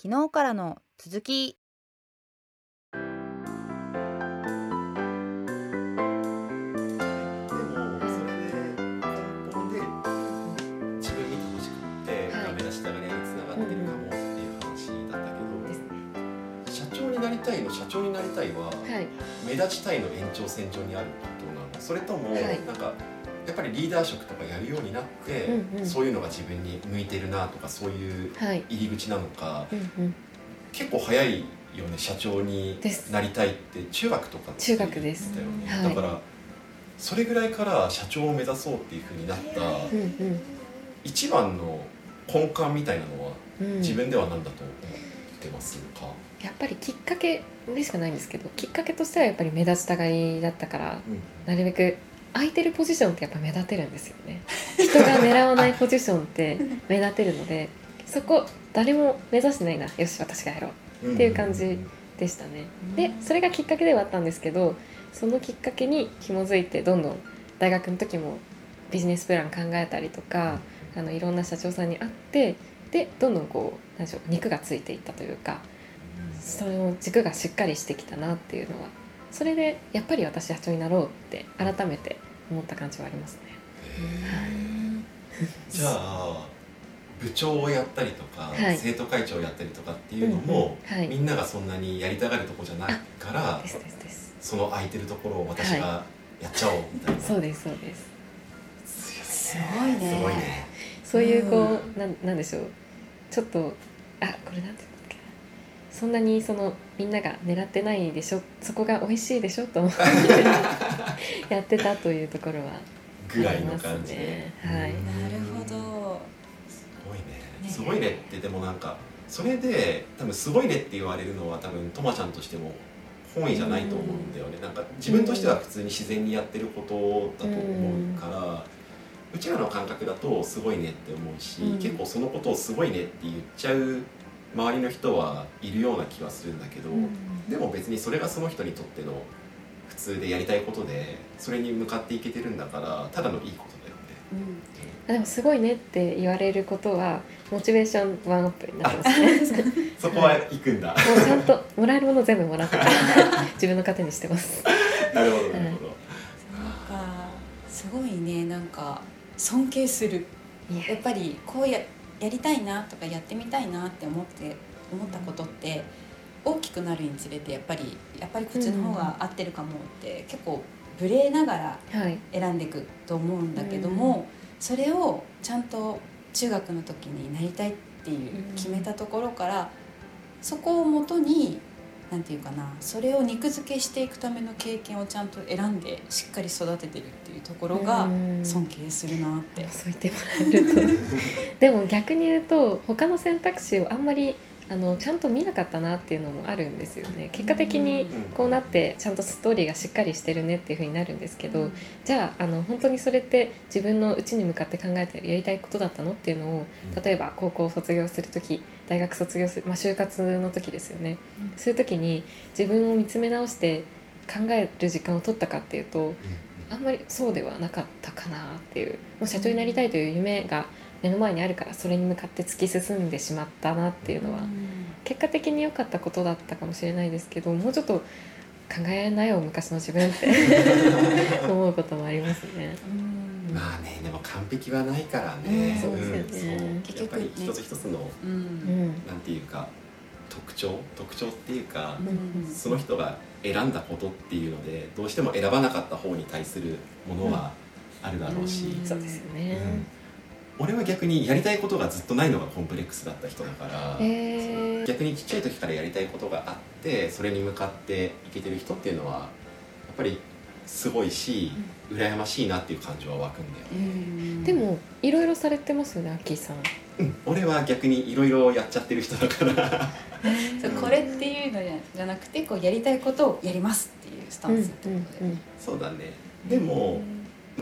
昨日からの続き。でもそれで根本で自分見てほしくってはい。ダメ出しが恋愛につながってるかもっていう話だったけですねど社長になりたいの社長になりたいははい。目立ちたいの延長線上にあることなのそれともはい。なんかやっぱりリーダー職とかやるようになってうんうん。そういうのが自分に向いてるなとかそういうはい。入り口なのかうんうん。結構早いよね社長になりたいって中学とかって中学です。だよね、はい。だからそれぐらいから社長を目指そうっていうふうになったうんうん。一番の根幹みたいなのはうん。自分では何だと思ってますか、やっぱりきっかけでしかないんですけどきっかけとしてはやっぱり目立ちたがりだったからなるべく空いてるポジションってやっぱ目立てるんですよね。人が狙わない ポジションって目立てるのでそこ誰も目指してないな。よし私がやろう。っていう感じでしたね。でそれがきっかけではあったんですけどそのきっかけに紐づいてどんどん大学の時もビジネスプラン考えたりとかあのいろんな社長さんに会ってでどんどんこう何でしょう肉がついていったというかその軸がしっかりしてきたなっていうのはそれでやっぱり私社長になろうって改めて思った感じはありますね。じゃあ部長をやったりとか、はい。生徒会長をやったりとかっていうのも、うんうん。はい。みんながそんなにやりたがるとこじゃないからですですです。その空いてるところを私がやっちゃおうみたいな、そうですそうです。強すごいね。すごいね。そういうこうう、なんなんでしょう。ちょっとあこれなんていうんだっけなそんなにそのみんなが狙ってないでしょそこが美味しいでしょと思って やってたというところはぐらいのあります感じで、ね。はい。うんなるほど。すごいね。ね。すごいねってでもなんかそれで多分すごいねって言われるのは多分とまちゃんとしても本意じゃないと思うんだよね、なんか自分としては普通に自然にやってることだと思うから、うちらの感覚だとすごいねって思うし、うん。結構そのことをすごいねって言っちゃう周りの人はいるような気はするんだけど、でも別にそれがその人にとっての普通でやりたいことでそれに向かっていけてるんだからただのいいことだよね。あでもすごいねって言われることはモチベーションワンアップになってますね。そこは行くんだ。もうちゃんともらえるもの全部もらって自分の糧にしてます。なるほどなるほど。なんか。すごいね。なんか尊敬する。やっぱりこうややりたいなとかやってみたいなって思って思ったことって大きくなるにつれてやっぱりやっぱりこっちの方が合ってるかもって結構ブレながらはい。選んでいくと思うんだけども、それをちゃんと中学の時になりたいっていう決めたところから、そこをもとになんていうかなそれを肉付けしていくための経験をちゃんと選んでしっかり育ててるっていうところがうん尊敬するなって。そう言ってもらえると でも逆に言うと他の選択肢をあんまりあのちゃんと見なかったなっていうのもあるんですよね。結果的にこうなってちゃんとストーリーがしっかりしてるねっていう風になるんですけど、じゃああの本当にそれって自分の内に向かって考えてやりたいことだったのっていうのを例えば高校を卒業する時大学卒業する、まあ、就活の時ですよね、そういう時に自分を見つめ直して考える時間を取ったかっていうとあん。まりそうではなかったかなっていうもう社長になりたいという夢が目の前にあるからそれに向かって突き進んでしまったなっていうのは結果的に良かったことだったかもしれないですけどもうちょっと考えなよ昔の自分って。思うこともありますね。うん。まあねでも完璧はないからね。うん。そうですよね。そう。結局やっぱり一つ一つのうん。うん。なんていうか特徴？特徴っていうか、うん。その人が選んだことっていうのでどうしても選ばなかった方に対するものはあるだろうし、うん。そうですよね。うん俺は逆にやりたいことがずっとないのがコンプレックスだった人だから、えー、逆にちっちゃい時からやりたいことがあってそれに向かっていけてる人っていうのはやっぱりすごいし、羨ましいなっていう感情は湧くんだよね、うん。でもいろいろされてますよねアッキーさん。うん、俺は逆にいろいろやっちゃってる人だから。そうこれっていうのじゃなくてこうやりたいことをやりますっていうスタンスってうんことで、うんそうだね。でも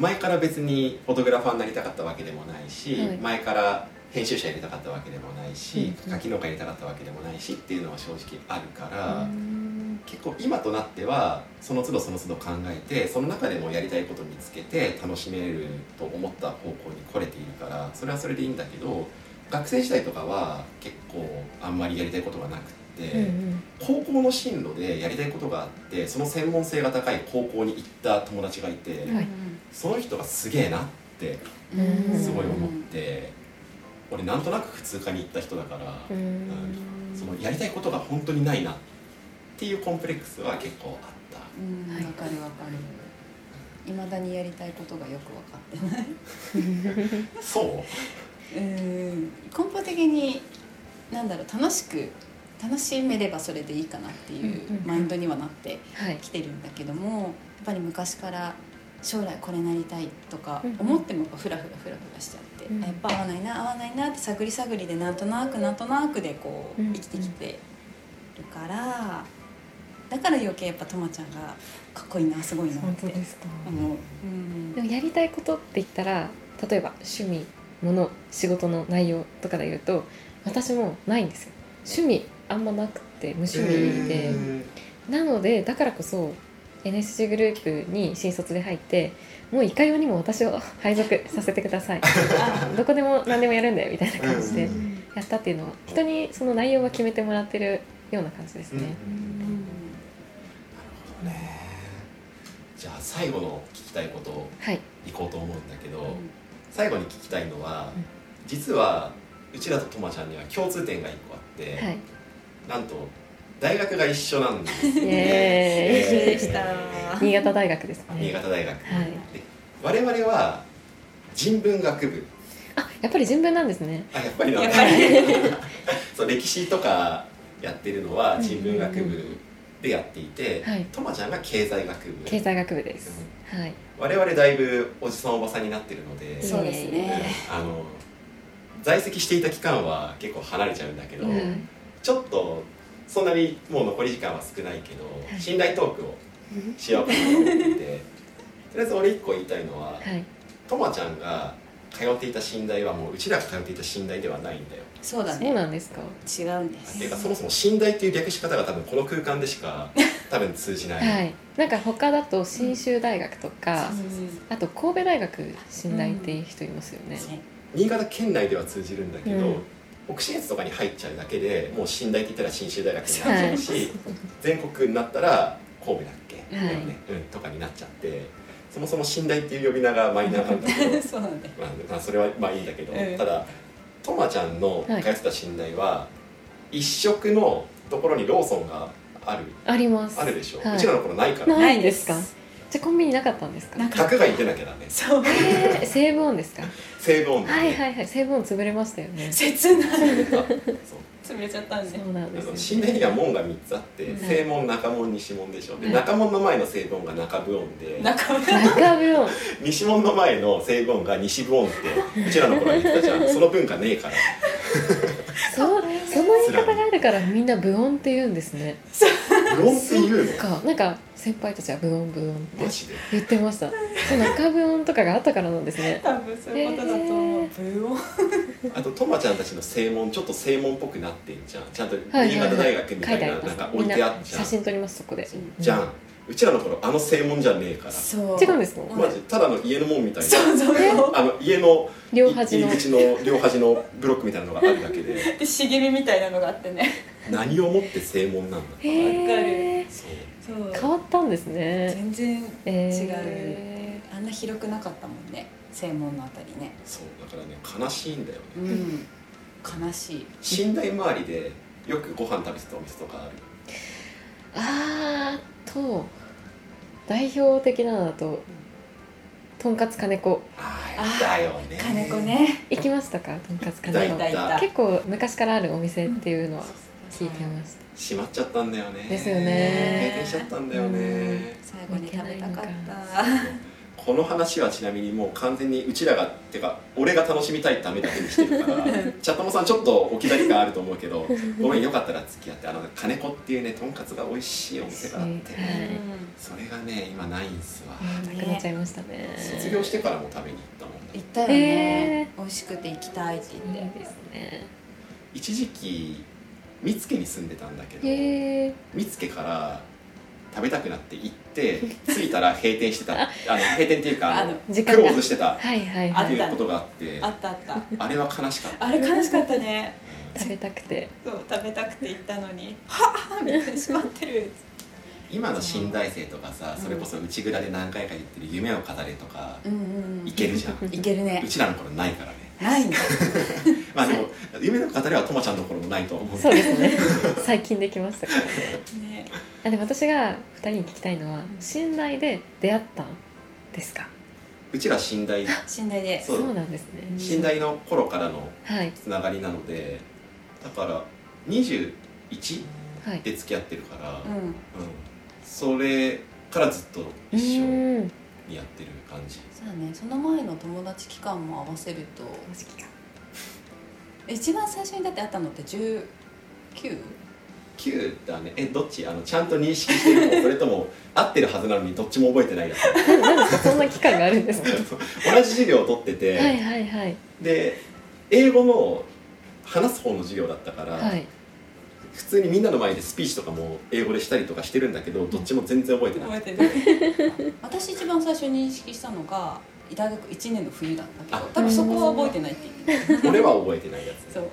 前から別にフォトグラファーになりたかったわけでもないし、はい。前から編集者やりたかったわけでもないし、うん。書き農家やりたかったわけでもないしっていうのは正直あるから、うん。結構今となってはその都度その都度考えてその中でもやりたいことを見つけて楽しめると思った方向に来れているからそれはそれでいいんだけど学生時代とかは結構あんまりやりたいことがなくて、うんうん。高校の進路でやりたいことがあってその専門性が高い高校に行った友達がいて、はいその人がすげえなってうん。すごい思って、俺なんとなく普通科に行った人だから、うん。そのやりたいことが本当にないなっていうコンプレックスは結構あった。うん。わかるわかる。いまだにやりたいことがよく分かってない。そう？うん。根本的になんだろう楽しく楽しめればそれでいいかなっていうマインドにはなってはい。きてるんだけどもやっぱり昔から将来これなりたいとか思ってもやっぱフラフラフラフラしちゃって、うん。あやっぱ合わないな合わないなって探り探りでなんとなくなんとなくでこううん生きてきてるからだから余計やっぱとまちゃんがかっこいいなすごいなって本当ですか。思う。うん。でもやりたいことって言ったら例えば趣味もの仕事の内容とかで言うと私もないんですよ。趣味あんまなくて無趣味で、えなのでだからこそ NSC グループに新卒で入ってもういかようにも私を配属させてください。どこでも何でもやるんだよみたいな感じでうんやったっていうのは人にその内容は決めてもらってるような感じですね、ーね。じゃあ最後の聞きたいことをはい。いこうと思うんだけど、うん。最後に聞きたいのは、うん。実はうちらととまちゃんには共通点が1個あって、はい。なんと大学が一緒なんですイエーイ。えーでした。新潟大学です新ね潟大学、はい。で我々は人文学部。あやっぱり順分なんですね。あやっぱりなんだやっぱり。そう歴史とかやってるのは人文学部でやっていて、はい。とまちゃんが経済学部。経済学部です、はい。我々だいぶおじさんおばさんになってるので、そうですね。あの在籍していた期間は結構離れちゃうんだけど、うん。ちょっとそんなにもう残り時間は少ないけど、い。信頼トークをしようかなと思って。い てとりあえず俺一個言いたいのは、はい。とまちゃんが通っていた寝台はもううちらが通っていた寝台ではないんだよ。そうそうだねなんですか？違うんです。っていうかそもそも寝台っていう略し方が多分この空間でしか 多分通じない。はい。なんか他だと信州大学とか、うんあと神戸大学信大っていう人いますよね、ね新潟県内では通じるんだけど、うん北信越とかに入っちゃうだけでもう寝台って言ったら信州大学になっちゃうし、全国になったら神戸だっけ、はい。ね。うん、とかになっちゃってそもそも寝台っていう呼び名がマイナーなんだけどそうなんだよ。まあ、まあそれはまあいいんだけど、うん。ただとまちゃんのはい。通ってた寝台は、一食のところにローソンがある。あります。あるでしょ、はい。うちらの頃ないから。ないんですか？じゃあコンビニなかったんですか？なんか。学外に出なきゃダメ。そう。えー、西武音ですか？西武温度はいはいはい西武音潰れましたよね。切ない。そう。潰れちゃったんで。そうなんですよ、寝台には門が3つあって、うん。正門中門西門でしょ。ではい中門の前の西門が中部音で。中部音。西門の前の西門が西部音ってうちらの頃は言ってたじゃん。その文化ねえから。そう その言い方があるからみんな部音って言うんですね部音って言うの？か。なんか先輩たちは部音部音って言ってました。そう中部音とかがあったからなんですね。多分そういうことだと思う。ブオあととまちゃんたちの正門ちょっと正門っぽくなってんじゃん。ちゃんと新潟大学みたいななんか置いてあっじゃん。写真撮りますそこで。じゃんうちらの頃あの正門じゃねえから。そう。違うんですか？マジただの家の門みたいな。そうそうそう。あの家の両端の。入り口の両端のブロックみたいなのがあるだけで。で茂みみたいなのがあってね。何をもって正門なんだへえそう。そう。変わったんですね。全然え違う、えあんな広くなかったもんね。正門のあたりね。そう。だからね悲しいんだよね。うん。悲しい。寝台周りでよくご飯食べてたお店とかあるあーと代表的なのだととんかつ金子。ああだよね。金子ね。行きましたか？とんかつ金子。いたいた。結構昔からあるお店っていうのは聞いてました。閉まっちゃったんだよね。ですよね。閉店しちゃったんだよね。最後に食べたかったこの話はちなみにもう完全にうちらがってか俺が楽しみたいためだけにしてるから チャットモさんちょっと置き去り感あると思うけど ごめんよかったら付き合ってあの金子っていうねとんかつが美味しいお店があって、はいそれがね今ないんすわ、なくなっちゃいましたね。卒業してからも食べに行ったもんね行ったよね、美味しくて行きたいってい言って。いですね。一時期見附に住んでたんだけどへえ見附から食べたくなって行って着いたら閉店してた。あの閉店っていうかあのクローズしてた。っはいはいあはい。ていうことがあってあったあった。あれは悲しかった。あれ悲しかったね。食べたくて。そう食べたくて行ったのにはあみたいな閉まってる。今の新大生とかさうん。それこそ内蔵で何回か言ってる夢を語れとかうんうんいけるじゃん。いけるね。うちらの頃ないからね。ないんだ まあでも夢の語れはともちゃんの頃もないと思うそうですね。最近できましたからねあでも私が2人に聞きたいのは信頼で出会ったんですか？うちら寝台 信頼で。そう。そうなんですね。寝台の頃からのはい。つながりなのでだから21はい。で付き合ってるから、うん。うん。それからずっとう一緒にやってる感じ。そうだね。その前の友達期間も合わせると。一番最初にだって会ったのって 19? 9だね。えどっち？あのちゃんと認識してるのそれとも合ってるはずなのにどっちも覚えてないやつ。ななんですかそんな期間があるんですか？同じ授業を取ってて、はいはいはい。で英語の話す方の授業だったから、はい。普通にみんなの前でスピーチとかも英語でしたりとかしてるんだけどどっちも全然覚えてない、覚えてる私一番最初に認識したのが大学1年の冬だったけどあ。多分そこは覚えてないって言ってた。俺は覚えてないやつ、そう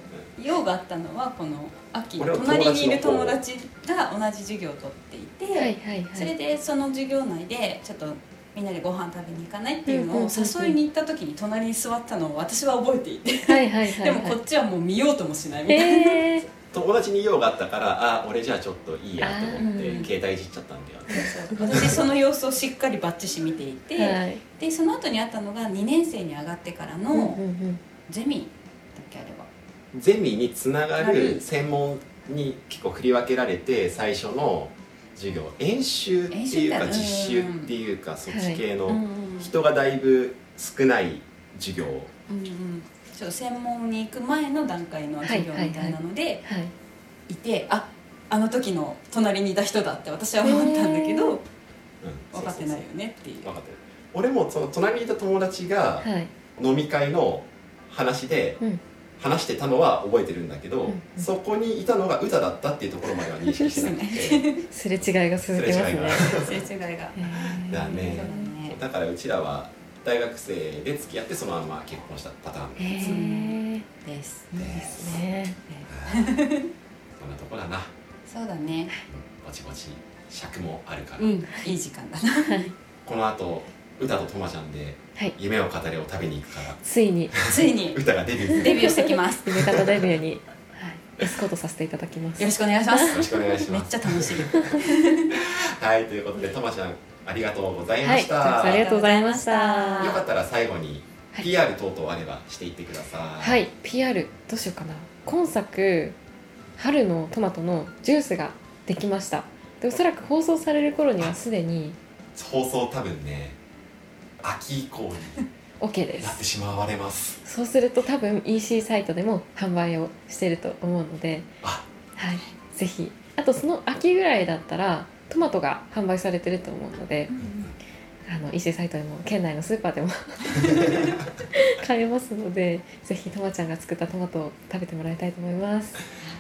用があったのはこの秋。隣にいる友友達が同じ授業を取っていて、はいはいはい。それでその授業内でちょっとみんなでご飯食べに行かないっていうのを誘いに行った時に隣に座ったのを私は覚えていて、でもこっちはもう見ようともしないみたいな、へえ友達に用があったからあ俺じゃあちょっといいやと思って、携帯いじっちゃったんだよね。私その様子をしっかりバッチし見ていて、はい。でその後にあったのが2年生に上がってからのうん。ゼミゼミにつながなるる専門に結構振り分けられて最初の授業演習っていうか実習っていうかそっち系の人がだいぶ少ない授業。うんうん。ちょっと専門に行く前の段階の授業みたいなのではいいてああの時の隣にいた人だって私は思ったんだけどうん。分かってないよねっていう。分かってる。俺もその隣にいた友達がはい。飲み会の話でうん話してたのは覚えてるんだけど、うんうん。そこにいたのが歌だったっていうところまでは認識してなくて。すれ違いが続きますね。すれ違い すれ違いが。だね。だね。だからうちらは大学生で付き合ってそのまま結婚したパターン。へです、えです。いいですね。そんなとこだな。そうだね。ぼちぼち尺もあるから、うん。いい時間だな。この後歌ととまちゃんではい。夢を語れを食べに行くから。ついに。ついに。歌がデビュー。デビューしてきます。夢方デビューに、はい、エスコートさせていただきます。よろしくお願いします。よろしくお願いしめっますちゃ楽しい。はいということでとまちゃんありがとうございまはい、した、たくさんありがとうございました。よはかったら最後にはい。PR 等々あればしていってください。い、PR どうしようかな。今作春のトマトのジュースができました。でおそらく放送される頃にはすでに。放送多分ね秋以降に OK です。なってしまわれます。そうすると多分 EC サイトでも販売をしていると思うので、あはい、ぜひ。あとその秋ぐらいだったらトマトが販売されてると思うので、あの EC サイトでも県内のスーパーでも 買えますのでぜひとまちゃんが作ったトマトを食べてもらいたいと思います、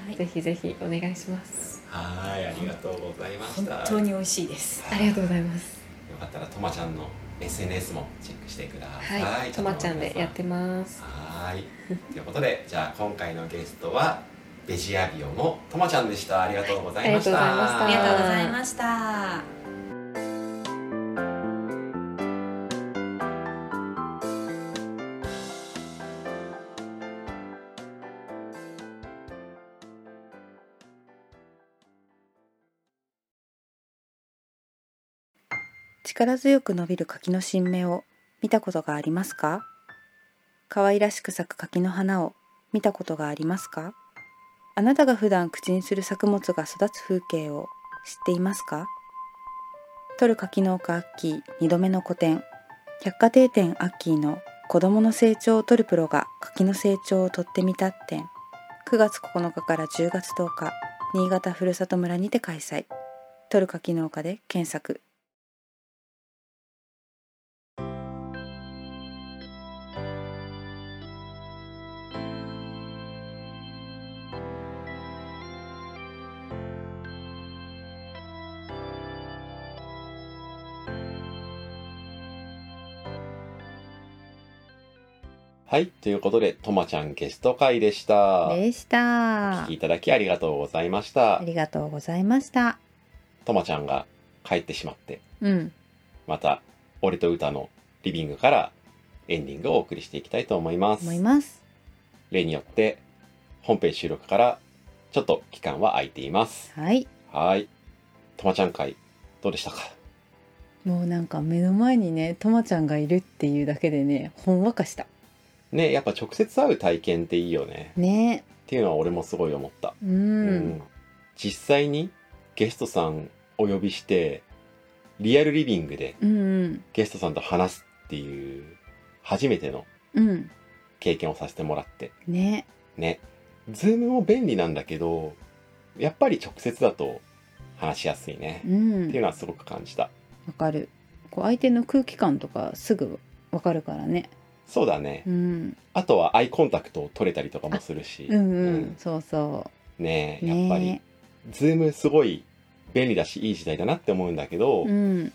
はい。ぜひぜひお願いします。はいありがとうございまし本た当に美味しいです。ありがとうございます。よかったらとまちゃんの SNS もチェックしてください。はいとまちゃんでやってます。はい。ということでじゃあ今回のゲストはベジアビオのとまちゃんでした。ありがとうございました、はいありがとうございました。ありがとうございました力強く伸びる柿の新芽を見たことがありますか？可愛らしく咲く柿の花を見たことがありますか？あなたが普段口にする作物が育つ風景を知っていますか？取る柿農家アッキー2度目の個展。百貨店店アッキーの子供の成長を取るプロが柿の成長を取ってみた展。9月9日から10月10日新潟ふるさと村にて開催。取る柿農家で検索。はいということでとまちゃんゲスト会でした。でした。お聞きいただきありがとうございました。ありがとうございました。とまちゃんが帰ってしまってうん。また俺と歌のリビングからエンディングをお送りしていきたいと思います。思います。例によって本編収録からちょっと期間は空いています。はい。はい。とまちゃん会どうでしたか？もうなんか目の前にねとまちゃんがいるっていうだけでねほんわかしたねやっぱ直接会う体験っていいよね。ね。っていうのは俺もすごい思った。うん、うん。実際にゲストさんお呼びしてリアルリビングでうんうん。ゲストさんと話すっていう初めてのうん。経験をさせてもらって。ね。ね。ズームも便利なんだけどやっぱり直接だと話しやすいね。うっていうんのはすごく感じた。わかる。こう相手の空気感とかすぐわかるからねそうだね。うん。あとはアイコンタクトを取れたりとかもするし。うんうん、うん。そうそねうえ。やっぱり。ね Zoom すごい便利だしいい時代だなって思うんだけど、うん。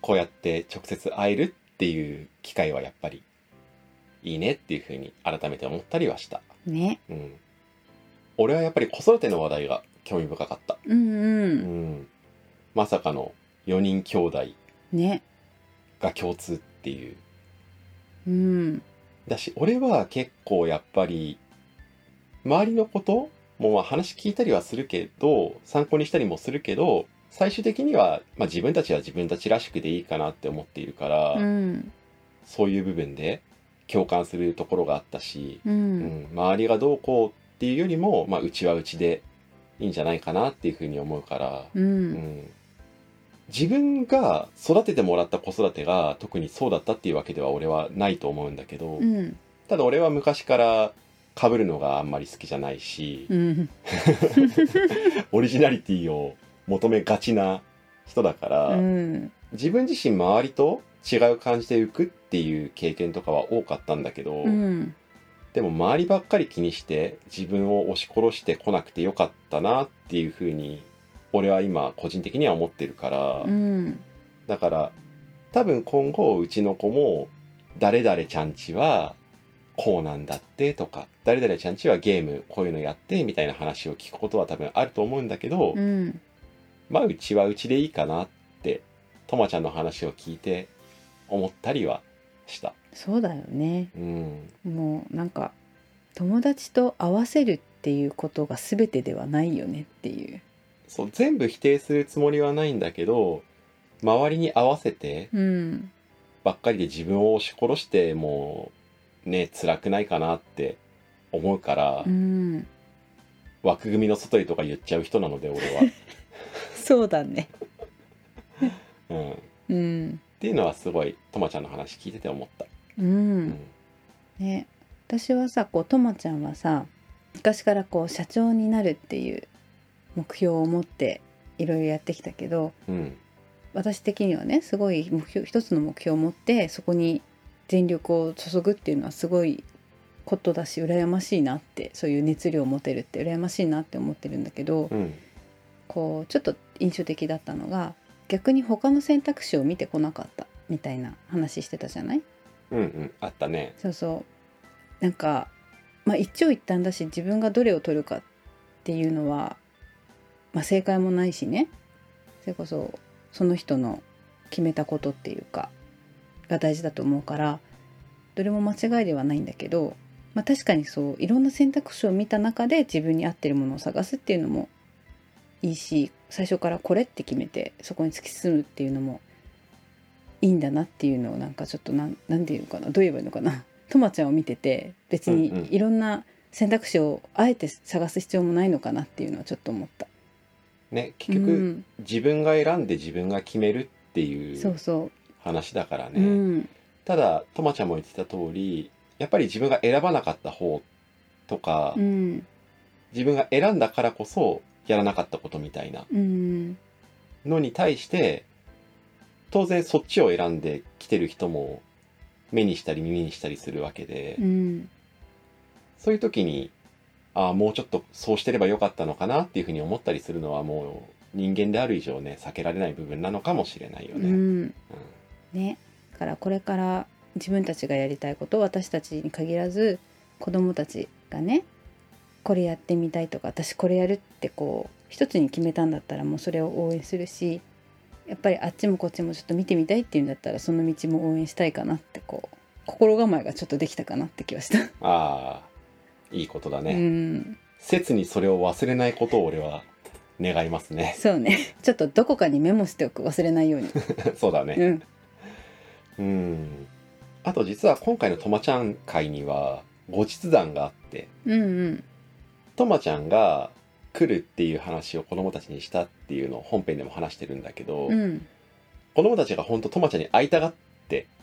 こうやって直接会えるっていう機会はやっぱりいいねっていうふうに改めて思ったりはした。ね。うん。俺はやっぱり子育ての話題が興味深かった。うんううん。ん。まさかの4人兄弟ね。が共通っていう。うん。だし、俺は結構やっぱり、周りのこともまあ話聞いたりはするけど、参考にしたりもするけど、最終的には、まあ、自分たちは自分たちらしくでいいかなって思っているから、うん。そういう部分で共感するところがあったし、ううん。ん、周りがどうこうっていうよりも、まあ、うちはうちでいいんじゃないかなっていうふうに思うから、ううんん、自分が育ててもらった子育てが特にそうだったっていうわけでは俺はないと思うんだけど、うん。ただ俺は昔から被るのがあんまり好きじゃないし、うん。オリジナリティを求めがちな人だから、うん。自分自身周りと違う感じで浮くっていう経験とかは多かったんだけど、うん。でも周りばっかり気にして自分を押し殺してこなくてよかったなっていうふうに俺は今個人的には思ってるから、うん。だから多分今後うちの子も誰々ちゃんちはこうなんだってとか誰々ちゃんちはゲームこういうのやってみたいな話を聞くことは多分あると思うんだけど、うん。まあうちはうちでいいかなってとまちゃんの話を聞いて思ったりはした。そうだよね。うん、もうなんか友達と合わせるっていうことが全てではないよねっていうそう全部否定するつもりはないんだけど周りに合わせてうん。ばっかりで自分を押し殺してもうね辛くないかなって思うから、うん。枠組みの外にとか言っちゃう人なので俺は、そうだね。うん、っうん。ていうのはすごいとまちゃんの話聞いてて思った、ううん。んね。私はさこうともちゃんはさ昔からこう社長になるっていう目標を持っていろいろやってきたけどうん。私的にはねすごい目標一つの目標を持ってそこに全力を注ぐっていうのはすごいことだし羨ましいなってそういう熱量を持てるって羨ましいなって思ってるんだけど、うん。こうちょっと印象的だったのが逆に他の選択肢を見てこなかったみたいな話してたじゃない？うんうん。あったね。そうそう。なんかまあ一長一短だし自分がどれを取るかっていうのは、まあ、正解もないしねそれこそその人の決めたことっていうかが大事だと思うからどれも間違いではないんだけど、まあ、確かにそういろんな選択肢を見た中で自分に合ってるものを探すっていうのもいいし最初からこれって決めてそこに突き進むっていうのもいいんだなっていうのをなんかちょっとなんなんていうのかなどう言えばいいのかな とまちゃんを見てて別にいろんな選択肢をあえて探す必要もないのかなっていうのはちょっと思った。ね結局、うん。自分が選んで自分が決めるっていそう話だからう、ね、うん。ただとまちゃんも言ってた通りやっぱり自分が選ばなかった方とか、うん。自分が選んだからこそやらなかったことみたいなうん。のに対して当然そっちを選んできてる人も目にしたり耳にしたりするわけで、うん。そういう時にああもうちょっとそうしてればよかったのかなっていうふうに思ったりするのはもう人間である以上ね避けられない部分なのかもしれないようね。うんんねだからこれから自分たちがやりたいこと私たちに限らず子供たちがねこれやってみたいとか私これやるってこう一つに決めたんだったらもうそれを応援するしやっぱりあっちもこっちもちょっと見てみたいっていうんだったらその道も応援したいかなってこう心構えがちょっとできたかなって気がした。ああいいことだね、うん。切にそれを忘れないことを俺は願いますね。そうね。ちょっとどこかにメモしておく忘れないように。そうだね。うん。うん。あと実は今回のとまちゃん会には後日談があって。うんうん。とまちゃんが来るっていう話を子供たちにしたっていうのを本編でも話してるんだけど、うん。子供たちが本当とまちゃんに会いたがっ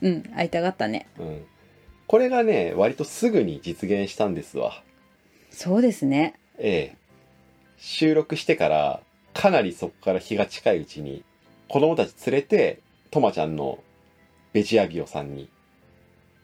うん。会いたがったね。うん、これがね割とすぐに実現したんですわ。そうですね。ええ。収録してからかなりそこから日が近いうちに子供たち連れてとまちゃんのベジアビオさんに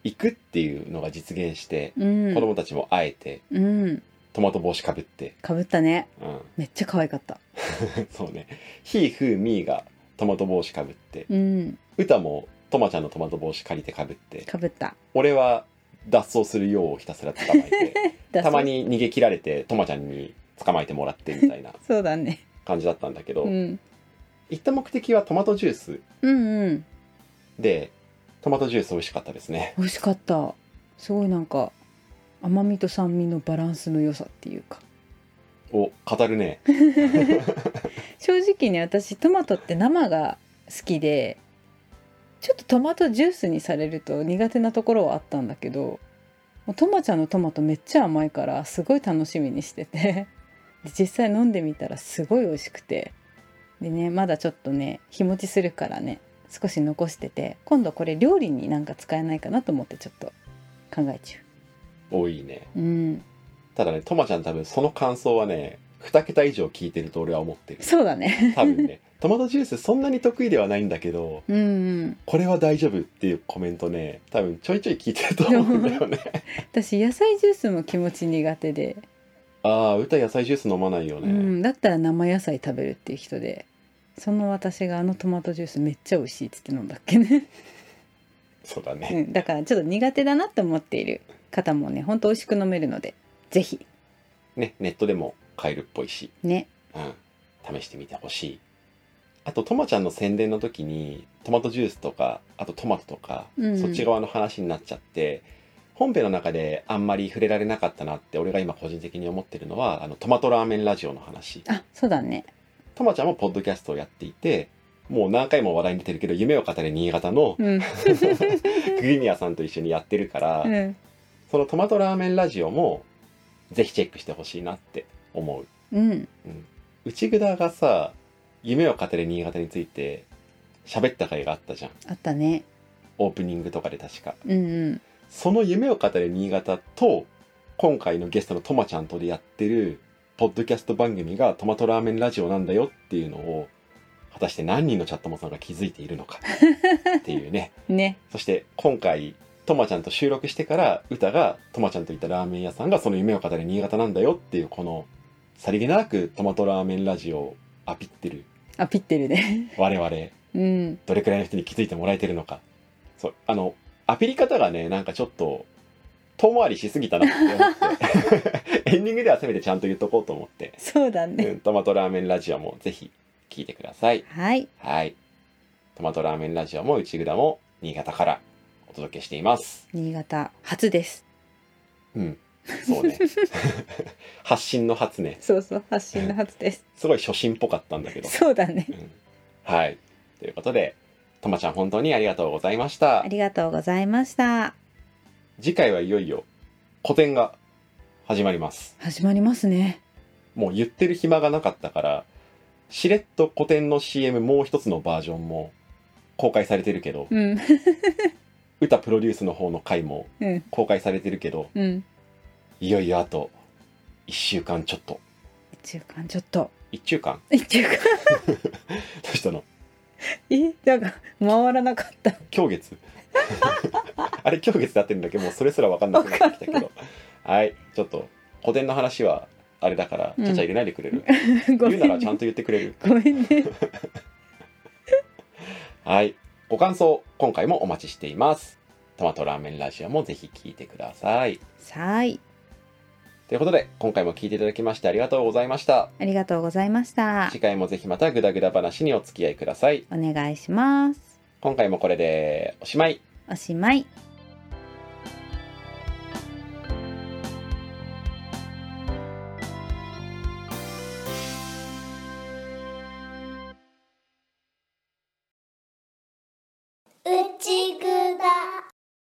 行くっていうのが実現して、うん。子供たちも会えてうん。トマト帽子かぶって、かぶったね。うん、めっちゃ可愛かった。そうね。ひーふーみーがトマト帽子かぶって。うん。歌もとまちゃんのトマト帽子借りてかぶってかぶった。俺は脱走するようをひたすら捕まえて たまに逃げ切られてとまちゃんに捕まえてもらってみたいな そうだね。感じだったんだけど、うん行った目的はトマトジュースうんうんでトマトジュース美味しかったですね美味しかった。すごいなんか甘みと酸味のバランスの良さっていうか。お語るね 正直ね私トマトって生が好きでちょっとトマトジュースにされると苦手なところはあったんだけどもうトマちゃんのトマトめっちゃ甘いからすごい楽しみにしててで実際飲んでみたらすごい美味しくてでねまだちょっとね日持ちするからね少し残してて今度これ料理になんか使えないかなと思ってちょっと考えちゃ多いね。ううん。ただねとまちゃん多分その感想はね2桁以上聞いてると俺は思ってる。そうだね。多分ね トマトジュースそんなに得意ではないんだけどうんうん。これは大丈夫っていうコメントね多分ちょいちょい聞いてると思うんだよね。私野菜ジュースも気持ち苦手で。ああ歌野菜ジュース飲まないよね、うん、だったら生野菜食べるっていう人でその私があのトマトジュースめっちゃ美味しいっつって飲んだっけね、そうだね、うん、だからちょっと苦手だなって思っている方もねほんと美味しく飲めるのでぜひ。ねネットでも買えるっぽいし。ね。うん、試してみてほしいあととまちゃんの宣伝の時にトマトジュースとかあとトマトとか、うん。そっち側の話になっちゃって本編の中であんまり触れられなかったなって俺が今個人的に思ってるのはあのトマトラーメンラジオの話。あそうだね。とまちゃんもポッドキャストをやっていてもう何回も話題に出てるけど夢を語れ新潟のうん。グリミアさんと一緒にやってるから、うん。そのトマトラーメンラジオもぜひチェックしてほしいなって思う。うん。内蔵がさ夢を語れ新潟について喋った回があったじゃん。あったね。オープニングとかで確か。うんうん。その夢を語れ新潟と今回のゲストのとまちゃんとでやってるポッドキャスト番組がトマトラーメンラジオなんだよっていうのを果たして何人のチャットモンさんが気づいているのか。っていうね。ね。そして今回とまちゃんと収録してから歌がとまちゃんといったラーメン屋さんがその夢を語れ新潟なんだよっていうこのさりげなくトマトラーメンラジオをアピってるあピってるね。我々。うん。どれくらいの人に気づいてもらえてるのか。そうあのアピり方がねなんかちょっと遠回りしすぎたなって思って。エンディングではせめてちゃんと言っとこうと思って、そうだね。うん、トマトラーメンラジオもぜひ聞いてください。はい。はい。トマトラーメンラジオも内蔵も新潟からお届けしています。新潟初です。うんそうね。発信の初ね。そうそう発信の初です。すごい初心っぽかったんだけど、そうだね。うん、はい。ということでとまちゃん本当にありがとうございました。ありがとうございました。次回はいよいよ個展が始まります。始まりますね。もう言ってる暇がなかったからしれっと個展の CM もう一つのバージョンも公開されてるけどうん。歌プロデュースの方の回もうん。公開されてるけどうんいよいよあと1週間ちょっと。一週間ちょっと。1週間？一週間。どうしたの？え？なんか回らなかった。今日月？あれ今日月で合ってるんだけ？どもうそれすら分かんなくなってきたけど。はい。ちょっと古典の話はあれだからうん。ちゃちゃ入れないでくれる、言うならちゃんと言ってくれる？ごめんね。はい。ご感想今回もお待ちしています。トマトラーメンラジオもぜひ聞いてください。さあい。ということで、今回も聞いていただきましてありがとうございました。ありがとうございました。次回もぜひまたグダグダ話にお付き合いください。お願いします。今回もこれでおしまい。おしまい。